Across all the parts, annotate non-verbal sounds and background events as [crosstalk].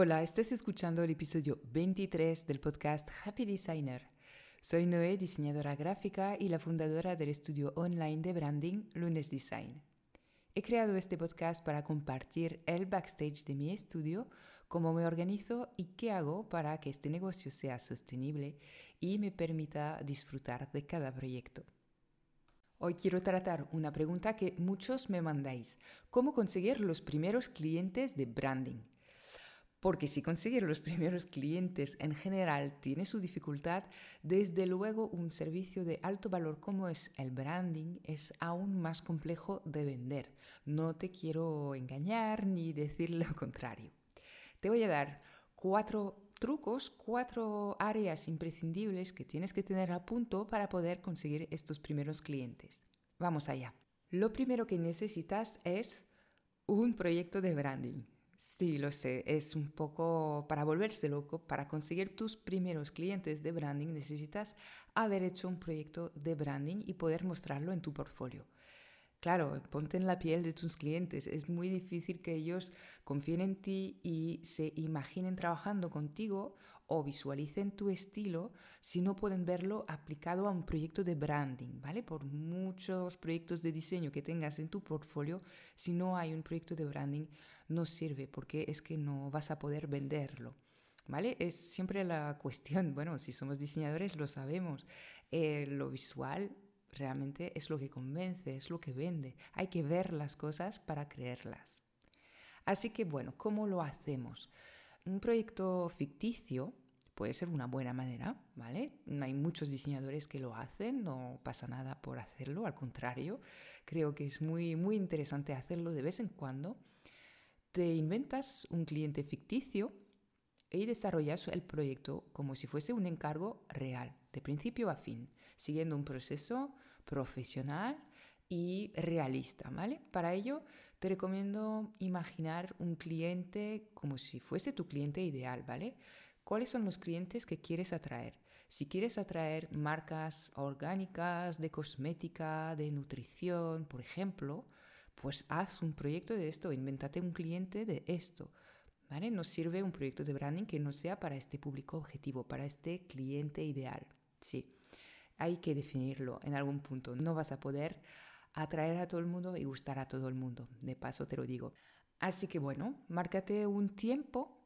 Hola, estás escuchando el episodio 23 del podcast Happy Designer. Soy Noé, diseñadora gráfica y la fundadora del estudio online de branding Lunes Design. He creado este podcast para compartir el backstage de mi estudio, cómo me organizo y qué hago para que este negocio sea sostenible y me permita disfrutar de cada proyecto. Hoy quiero tratar una pregunta que muchos me mandáis. ¿Cómo conseguir los primeros clientes de branding? Porque si conseguir los [laughs] primeros clientes en general tiene su dificultad, desde luego un servicio de alto valor como es el branding es aún más complejo de vender. No te quiero engañar ni [laughs] decir lo contrario. Te voy a dar cuatro trucos, cuatro áreas imprescindibles que tienes que tener a punto para poder conseguir estos primeros clientes. Vamos allá. Lo primero que necesitas es un proyecto de branding. Sí, lo sé, es un poco para volverse loco, para conseguir tus primeros clientes de branding necesitas haber hecho un proyecto de branding y poder mostrarlo en tu portfolio. Claro, ponte en la piel de tus clientes. Es muy difícil que ellos confíen en ti y se imaginen trabajando contigo o visualicen tu estilo si no pueden verlo aplicado a un proyecto de branding, ¿vale? Por muchos proyectos de diseño que tengas en tu portfolio, si no hay un proyecto de branding, no sirve porque es que no vas a poder venderlo. ¿Vale? Es siempre la [laughs] cuestión, bueno, si somos diseñadores lo sabemos, eh, lo visual realmente es lo que convence, es lo que vende. Hay que ver las cosas para creerlas. Así que bueno, ¿cómo lo hacemos? Un proyecto ficticio puede ser una buena manera, ¿vale? Hay muchos diseñadores que lo hacen, no pasa nada por hacerlo, al contrario, creo que es muy muy interesante hacerlo de vez en cuando. Te inventas un cliente ficticio y desarrollas el proyecto como si fuese un encargo real, de principio a fin, siguiendo un proceso profesional y realista, ¿vale? Para ello te recomiendo imaginar un cliente como si fuese tu cliente ideal, ¿vale? ¿Cuáles son los clientes que quieres atraer? Si quieres atraer marcas orgánicas, de cosmética, de nutrición, por ejemplo, pues haz un proyecto de esto, invéntate un cliente de esto. ¿Vale? Nos sirve un proyecto de branding que no sea para este público objetivo, para este cliente ideal. Sí, hay que definirlo en algún punto. No vas a poder atraer a todo el mundo y gustar a todo el mundo. De paso te lo digo. Así que bueno, márcate un tiempo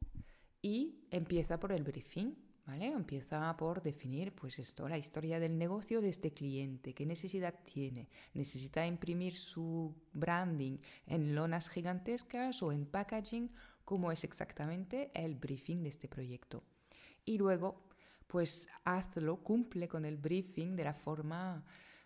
y empieza por el briefing. ¿Vale? Empieza por definir, pues esto, la historia del negocio de este cliente, qué necesidad tiene, necesita imprimir su branding en lonas gigantescas o en packaging, cómo es exactamente el briefing de este proyecto. Y luego, pues hazlo, cumple con el briefing de la forma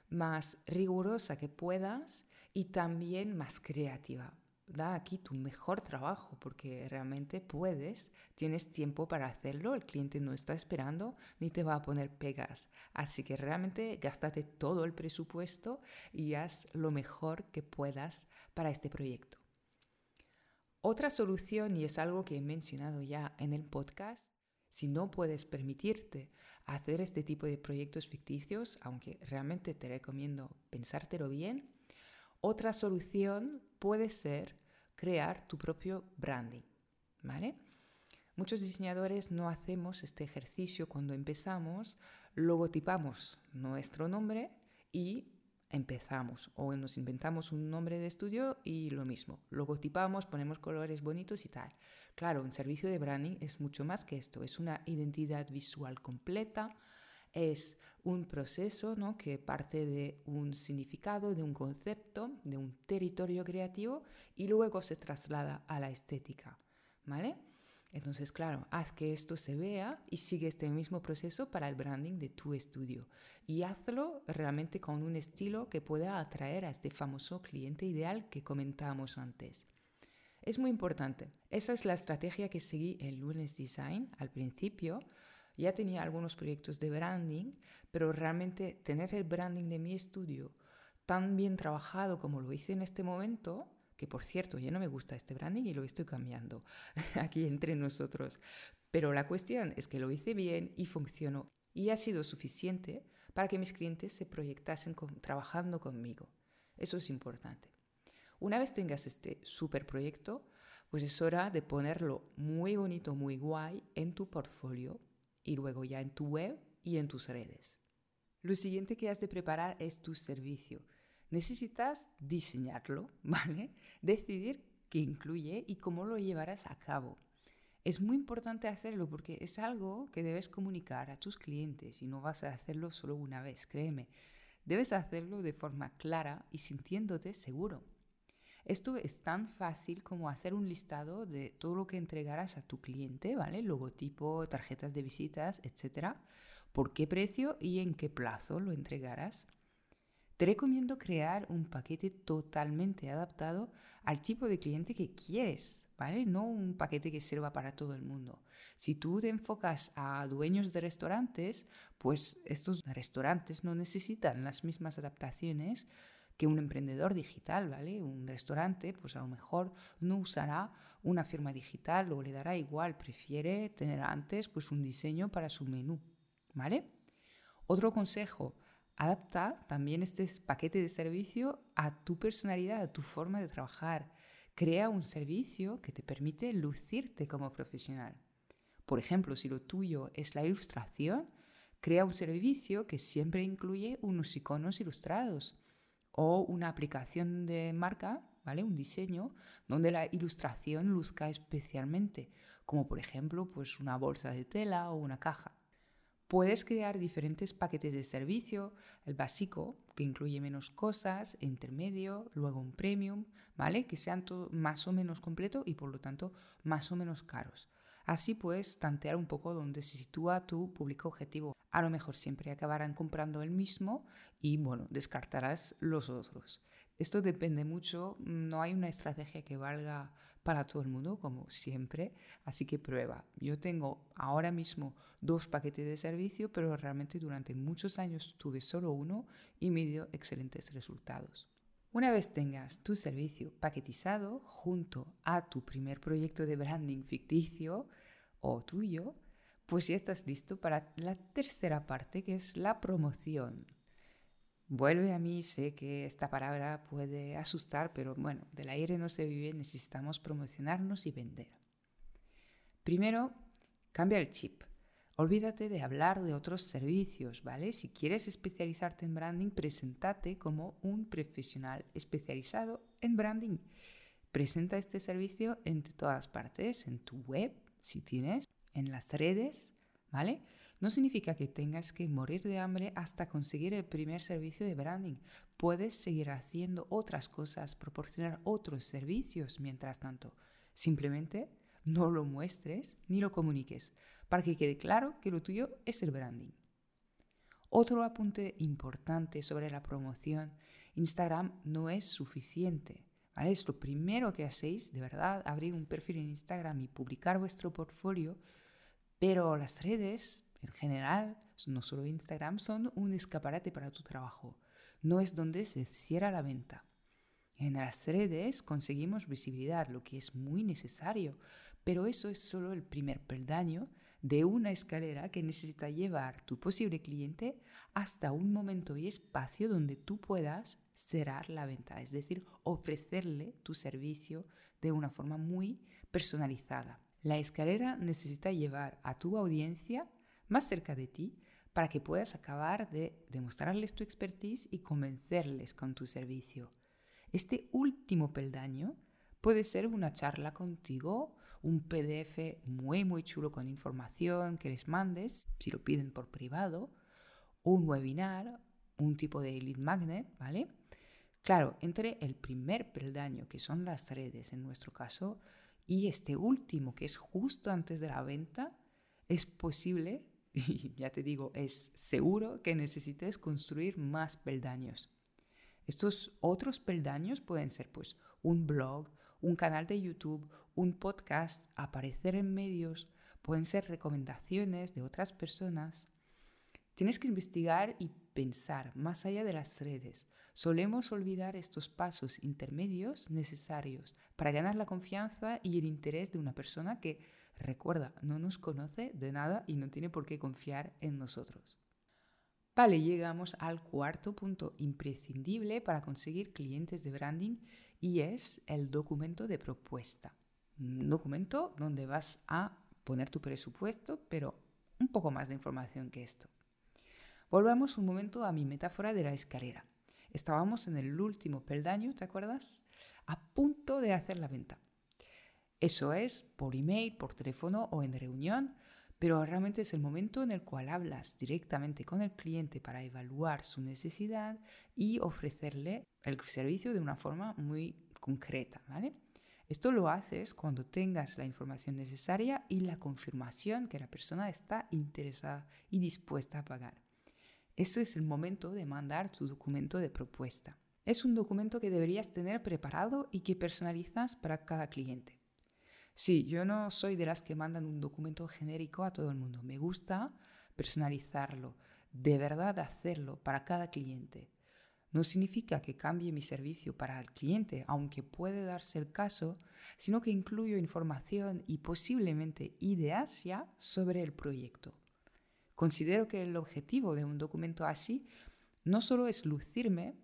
más rigurosa que puedas y también más creativa da aquí tu mejor trabajo porque realmente puedes, tienes tiempo para hacerlo, el cliente no está esperando ni te va a poner pegas. Así que realmente gástate todo el presupuesto y haz lo mejor que puedas para este proyecto. Otra solución, y es algo que he mencionado ya en el podcast, si no puedes permitirte hacer este tipo de proyectos ficticios, aunque realmente te recomiendo pensártelo bien, otra solución puede ser crear tu propio branding, ¿vale? Muchos diseñadores no hacemos este ejercicio cuando empezamos, logotipamos nuestro nombre y empezamos o nos inventamos un nombre de estudio y lo mismo, logotipamos, ponemos colores bonitos y tal. Claro, un servicio de branding es mucho más que esto, es una identidad visual completa, es un proceso ¿no? que parte de un significado, de un concepto, de un territorio creativo y luego se traslada a la estética. ¿Vale? Entonces, claro, haz que esto se vea y sigue este mismo proceso para el branding de tu estudio. Y hazlo realmente con un estilo que pueda atraer a este famoso cliente ideal que comentábamos antes. Es muy importante. Esa es la estrategia que seguí en Lunes Design al principio ya tenía algunos proyectos de branding, pero realmente tener el branding de mi estudio tan bien trabajado como lo hice en este momento, que por cierto ya no me gusta este branding y lo estoy cambiando [laughs] aquí entre nosotros, pero la cuestión es que lo hice bien y funcionó y ha sido suficiente para que mis clientes se proyectasen trabajando conmigo. Eso es importante. Una vez tengas este super proyecto, pues es hora de ponerlo muy bonito, muy guay en tu portfolio y luego ya en tu web y en tus redes. Lo siguiente que has de preparar es tu servicio. Necesitas diseñarlo, [laughs] ¿vale? Decidir qué incluye y cómo lo llevarás a cabo. Es muy importante hacerlo porque es algo que debes comunicar a tus clientes y no vas a hacerlo solo una vez, créeme. Debes hacerlo de forma clara y sintiéndote seguro. Esto es tan fácil como hacer un listado de todo lo que entregarás a tu cliente, ¿vale? Logotipo, tarjetas de visitas, etcétera. ¿Por qué precio y en qué plazo lo entregarás? Te recomiendo crear un paquete totalmente adaptado al tipo de cliente que quieres, ¿vale? No un paquete que sirva para todo el mundo. Si tú te enfocas a dueños de restaurantes, pues estos restaurantes no necesitan las mismas adaptaciones que un emprendedor digital, ¿vale? Un restaurante, pues a lo mejor no usará una firma digital o le dará igual, prefiere tener antes pues un diseño para su menú, ¿vale? Otro consejo, adapta también este paquete de servicio a tu personalidad, a tu forma de trabajar. Crea un servicio que te permite lucirte como profesional. Por ejemplo, si lo tuyo es la ilustración, crea un servicio que siempre incluye unos iconos ilustrados o una aplicación de marca, ¿vale? Un diseño donde la ilustración luzca especialmente, como por ejemplo, pues una bolsa de tela o una caja. Puedes crear diferentes paquetes de servicio, el básico, que incluye menos cosas, intermedio, luego un premium, ¿vale? Que sean más o menos completo y por lo tanto más o menos caros. Así puedes tantear un poco dónde se sitúa tu público objetivo. A lo mejor siempre acabarán comprando el mismo y bueno, descartarás los otros. Esto depende mucho, no hay una estrategia que valga para todo el mundo, como siempre, así que prueba. Yo tengo ahora mismo dos paquetes de servicio, pero realmente durante muchos años tuve solo uno y me dio excelentes resultados. Una vez tengas tu servicio paquetizado junto a tu primer proyecto de branding ficticio o tuyo, pues ya estás listo para la tercera parte que es la promoción. Vuelve a mí, sé que esta palabra puede asustar, pero bueno, del aire no se vive, necesitamos promocionarnos y vender. Primero, cambia el chip. Olvídate de hablar de otros servicios, ¿vale? Si quieres especializarte en branding, preséntate como un profesional especializado en branding. Presenta este servicio en todas partes, en tu web, si tienes, en las redes, ¿vale? No significa que tengas que morir de hambre hasta conseguir el primer servicio de branding. Puedes seguir haciendo otras cosas, proporcionar otros servicios mientras tanto. Simplemente no lo muestres ni lo comuniques para que quede claro que lo tuyo es el branding. Otro apunte importante sobre la promoción, Instagram no es suficiente. ¿vale? Es lo primero que hacéis, de verdad, abrir un perfil en Instagram y publicar vuestro portfolio, pero las redes, en general, no solo Instagram, son un escaparate para tu trabajo. No es donde se cierra la venta. En las redes conseguimos visibilidad, lo que es muy necesario, pero eso es solo el primer peldaño de una escalera que necesita llevar tu posible cliente hasta un momento y espacio donde tú puedas cerrar la venta, es decir, ofrecerle tu servicio de una forma muy personalizada. La escalera necesita llevar a tu audiencia más cerca de ti para que puedas acabar de demostrarles tu expertise y convencerles con tu servicio. Este último peldaño puede ser una charla contigo un PDF muy muy chulo con información que les mandes, si lo piden por privado, un webinar, un tipo de lead magnet, ¿vale? Claro, entre el primer peldaño, que son las redes en nuestro caso, y este último, que es justo antes de la venta, es posible, [laughs] y ya te digo, es seguro que necesites construir más peldaños. Estos otros peldaños pueden ser pues un blog, un canal de YouTube, un podcast, aparecer en medios, pueden ser recomendaciones de otras personas. Tienes que investigar y pensar más allá de las redes. Solemos olvidar estos pasos intermedios necesarios para ganar la confianza y el interés de una persona que, recuerda, no nos conoce de nada y no tiene por qué confiar en nosotros. Vale, llegamos al cuarto punto imprescindible para conseguir clientes de branding y es el documento de propuesta. Un documento donde vas a poner tu presupuesto, pero un poco más de información que esto. Volvamos un momento a mi metáfora de la escalera. Estábamos en el último peldaño, ¿te acuerdas? A punto de hacer la venta. Eso es por email, por teléfono o en reunión, pero realmente es el momento en el cual hablas directamente con el cliente para evaluar su necesidad y ofrecerle el servicio de una forma muy concreta, ¿vale? Esto lo haces cuando tengas la información necesaria y la confirmación que la persona está interesada y dispuesta a pagar. Eso es el momento de mandar tu documento de propuesta. Es un documento que deberías tener preparado y que personalizas para cada cliente. Sí, yo no soy de las que mandan un documento genérico a todo el mundo. Me gusta personalizarlo, de verdad hacerlo para cada cliente. No significa que cambie mi servicio para el cliente, aunque puede darse el caso, sino que incluyo información y posiblemente ideas ya sobre el proyecto. Considero que el objetivo de un documento así no solo es lucirme,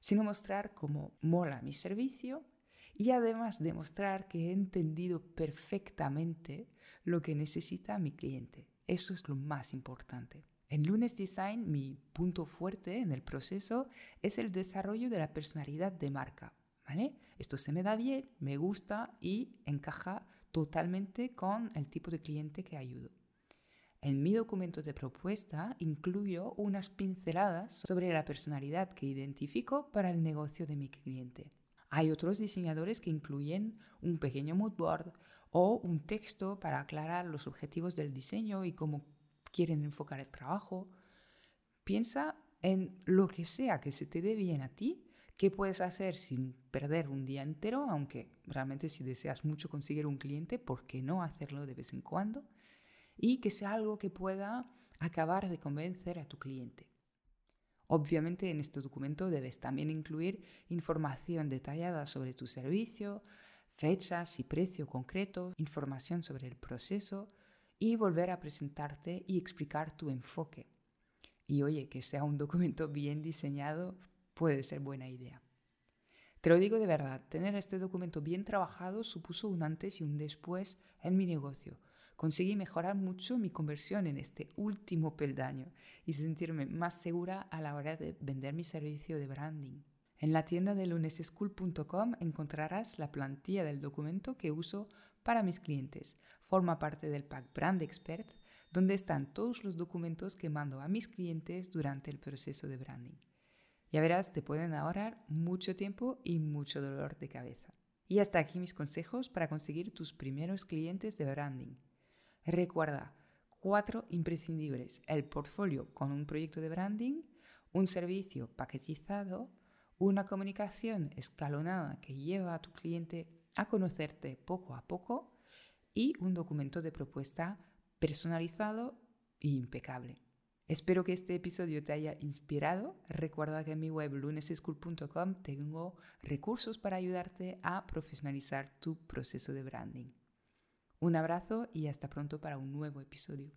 sino mostrar cómo mola mi servicio y además demostrar que he entendido perfectamente lo que necesita mi cliente. Eso es lo más importante. En Lunes Design mi punto fuerte en el proceso es el desarrollo de la personalidad de marca. ¿vale? Esto se me da bien, me gusta y encaja totalmente con el tipo de cliente que ayudo. En mi documento de propuesta incluyo unas pinceladas sobre la personalidad que identifico para el negocio de mi cliente. Hay otros diseñadores que incluyen un pequeño mood board o un texto para aclarar los objetivos del diseño y cómo quieren enfocar el trabajo. Piensa en lo que sea que se te dé bien a ti, que puedes hacer sin perder un día entero, aunque realmente si deseas mucho conseguir un cliente, ¿por qué no hacerlo de vez en cuando? y que sea algo que pueda acabar de convencer a tu cliente. Obviamente en este documento debes también incluir información detallada sobre tu servicio, fechas y precio concreto, información sobre el proceso y volver a presentarte y explicar tu enfoque. Y oye, que sea un documento bien diseñado puede ser buena idea. Te lo digo de verdad, tener este documento bien trabajado supuso un antes y un después en mi negocio, conseguí mejorar mucho mi conversión en este último peldaño y sentirme más segura a la hora de vender mi servicio de branding. En la tienda de luneseschool.com encontrarás la plantilla del documento que uso para mis clientes. Forma parte del pack Brand Expert, donde están todos los documentos que mando a mis clientes durante el proceso de branding. Ya verás, te pueden ahorrar mucho tiempo y mucho dolor de cabeza. Y hasta aquí mis consejos para conseguir tus primeros clientes de branding. Recuerda, cuatro imprescindibles. El portfolio con un proyecto de branding, un servicio paquetizado, una comunicación escalonada que lleva a tu cliente a conocerte poco a poco y un documento de propuesta personalizado e impecable. Espero que este episodio te haya inspirado. Recuerda que en mi web luneseschool.com tengo recursos para ayudarte a profesionalizar tu proceso de branding. Un abrazo y hasta pronto para un nuevo episodio.